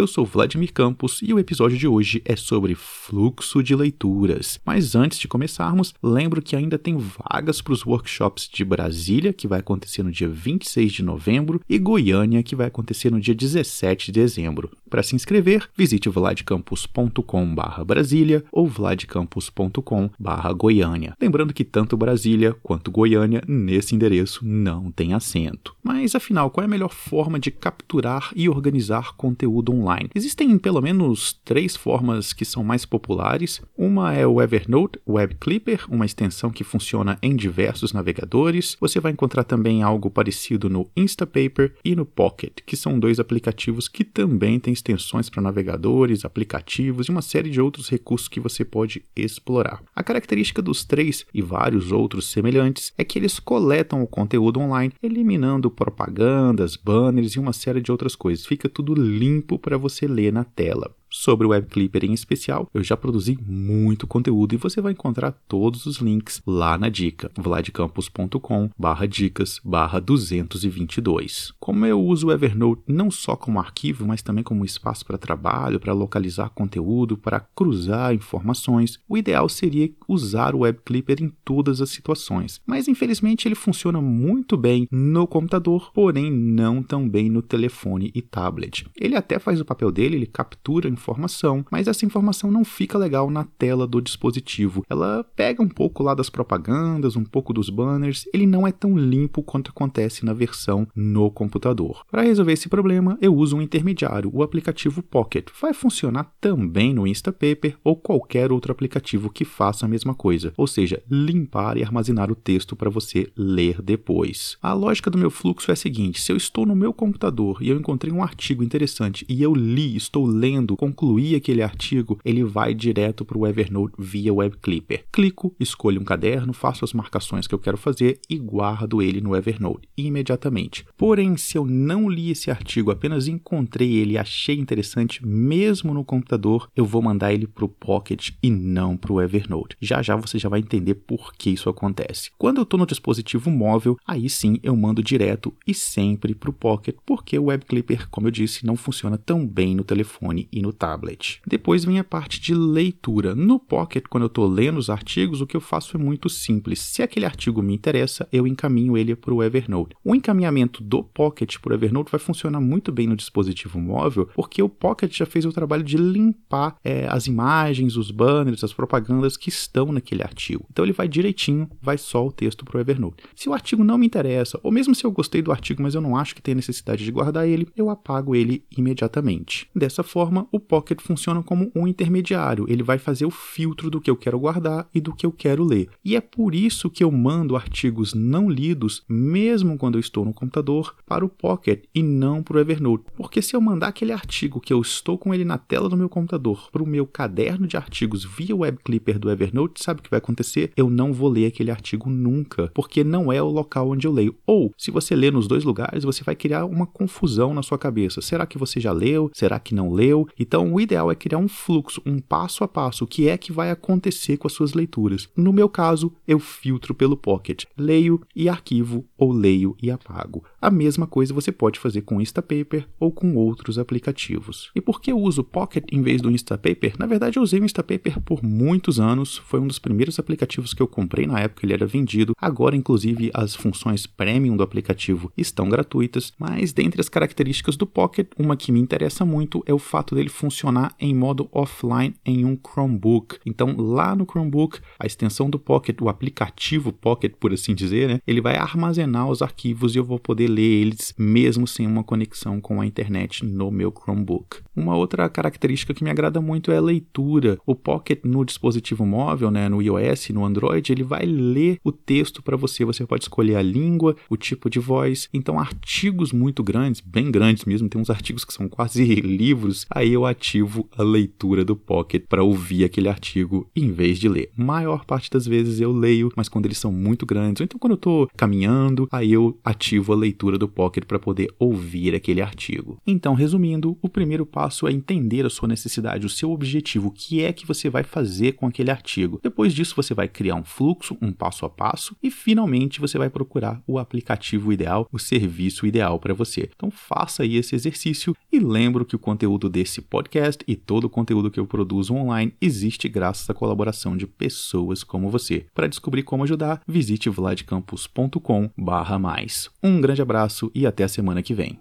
Eu sou Vladimir Campos e o episódio de hoje é sobre fluxo de leituras. Mas antes de começarmos, lembro que ainda tem vagas para os workshops de Brasília, que vai acontecer no dia 26 de novembro, e Goiânia, que vai acontecer no dia 17 de dezembro. Para se inscrever, visite vladcampus.com/brasília ou vladcampus.com/goiânia. Lembrando que tanto Brasília quanto Goiânia nesse endereço não tem acento. Mas afinal, qual é a melhor forma de capturar e organizar conteúdo online. Existem pelo menos três formas que são mais populares. Uma é o Evernote Web Clipper, uma extensão que funciona em diversos navegadores. Você vai encontrar também algo parecido no Instapaper e no Pocket, que são dois aplicativos que também têm extensões para navegadores, aplicativos e uma série de outros recursos que você pode explorar. A característica dos três e vários outros semelhantes é que eles coletam o conteúdo online, eliminando propagandas, banners e uma série de outras coisas. Fica tudo limpo para você ler na tela. Sobre o Web Clipper em especial, eu já produzi muito conteúdo e você vai encontrar todos os links lá na dica, vladcampus.com barra dicas barra 222. Como eu uso o Evernote não só como arquivo, mas também como espaço para trabalho, para localizar conteúdo, para cruzar informações, o ideal seria usar o Web Clipper em todas as situações. Mas infelizmente ele funciona muito bem no computador, porém não tão bem no telefone e tablet. Ele até faz o papel dele, ele captura informação, mas essa informação não fica legal na tela do dispositivo. Ela pega um pouco lá das propagandas, um pouco dos banners, ele não é tão limpo quanto acontece na versão no computador. Para resolver esse problema, eu uso um intermediário, o aplicativo Pocket. Vai funcionar também no Instapaper ou qualquer outro aplicativo que faça a mesma coisa, ou seja, limpar e armazenar o texto para você ler depois. A lógica do meu fluxo é a seguinte: se eu estou no meu computador e eu encontrei um artigo interessante e eu li, estou lendo com concluir aquele artigo, ele vai direto para o Evernote via Web Clipper. Clico, escolho um caderno, faço as marcações que eu quero fazer e guardo ele no Evernote imediatamente. Porém, se eu não li esse artigo, apenas encontrei ele e achei interessante, mesmo no computador, eu vou mandar ele para o Pocket e não para o Evernote. Já já você já vai entender por que isso acontece. Quando eu estou no dispositivo móvel, aí sim eu mando direto e sempre para o Pocket, porque o Web Clipper, como eu disse, não funciona tão bem no telefone e no tablet. Depois vem a parte de leitura. No Pocket, quando eu estou lendo os artigos, o que eu faço é muito simples. Se aquele artigo me interessa, eu encaminho ele para o Evernote. O encaminhamento do Pocket para o Evernote vai funcionar muito bem no dispositivo móvel, porque o Pocket já fez o trabalho de limpar é, as imagens, os banners, as propagandas que estão naquele artigo. Então ele vai direitinho, vai só o texto para o Evernote. Se o artigo não me interessa, ou mesmo se eu gostei do artigo, mas eu não acho que tem necessidade de guardar ele, eu apago ele imediatamente. Dessa forma, o Pocket funciona como um intermediário, ele vai fazer o filtro do que eu quero guardar e do que eu quero ler. E é por isso que eu mando artigos não lidos, mesmo quando eu estou no computador, para o Pocket e não para o Evernote. Porque se eu mandar aquele artigo que eu estou com ele na tela do meu computador para o meu caderno de artigos via Web Clipper do Evernote, sabe o que vai acontecer? Eu não vou ler aquele artigo nunca, porque não é o local onde eu leio. Ou, se você ler nos dois lugares, você vai criar uma confusão na sua cabeça. Será que você já leu? Será que não leu? Então, o ideal é criar um fluxo, um passo a passo, o que é que vai acontecer com as suas leituras. No meu caso, eu filtro pelo Pocket, leio e arquivo ou leio e apago. A mesma coisa você pode fazer com o Instapaper ou com outros aplicativos. E por que eu uso o Pocket em vez do Instapaper? Na verdade, eu usei o Instapaper por muitos anos, foi um dos primeiros aplicativos que eu comprei na época ele era vendido. Agora, inclusive, as funções premium do aplicativo estão gratuitas, mas dentre as características do Pocket, uma que me interessa muito é o fato dele funcionar funcionar em modo offline em um Chromebook. Então, lá no Chromebook, a extensão do Pocket, o aplicativo Pocket, por assim dizer, né, ele vai armazenar os arquivos e eu vou poder ler eles mesmo sem uma conexão com a internet no meu Chromebook. Uma outra característica que me agrada muito é a leitura. O Pocket no dispositivo móvel, né, no iOS, no Android, ele vai ler o texto para você. Você pode escolher a língua, o tipo de voz. Então, artigos muito grandes, bem grandes mesmo, tem uns artigos que são quase livros, aí eu ativo a leitura do Pocket para ouvir aquele artigo em vez de ler. Maior parte das vezes eu leio, mas quando eles são muito grandes, ou então quando eu estou caminhando, aí eu ativo a leitura do Pocket para poder ouvir aquele artigo. Então, resumindo, o primeiro passo é entender a sua necessidade, o seu objetivo, o que é que você vai fazer com aquele artigo. Depois disso, você vai criar um fluxo, um passo a passo e finalmente você vai procurar o aplicativo ideal, o serviço ideal para você. Então faça aí esse exercício e lembro que o conteúdo desse podcast e todo o conteúdo que eu produzo online existe graças à colaboração de pessoas como você. Para descobrir como ajudar, visite vladcampus.com/mais. Um grande abraço e até a semana que vem.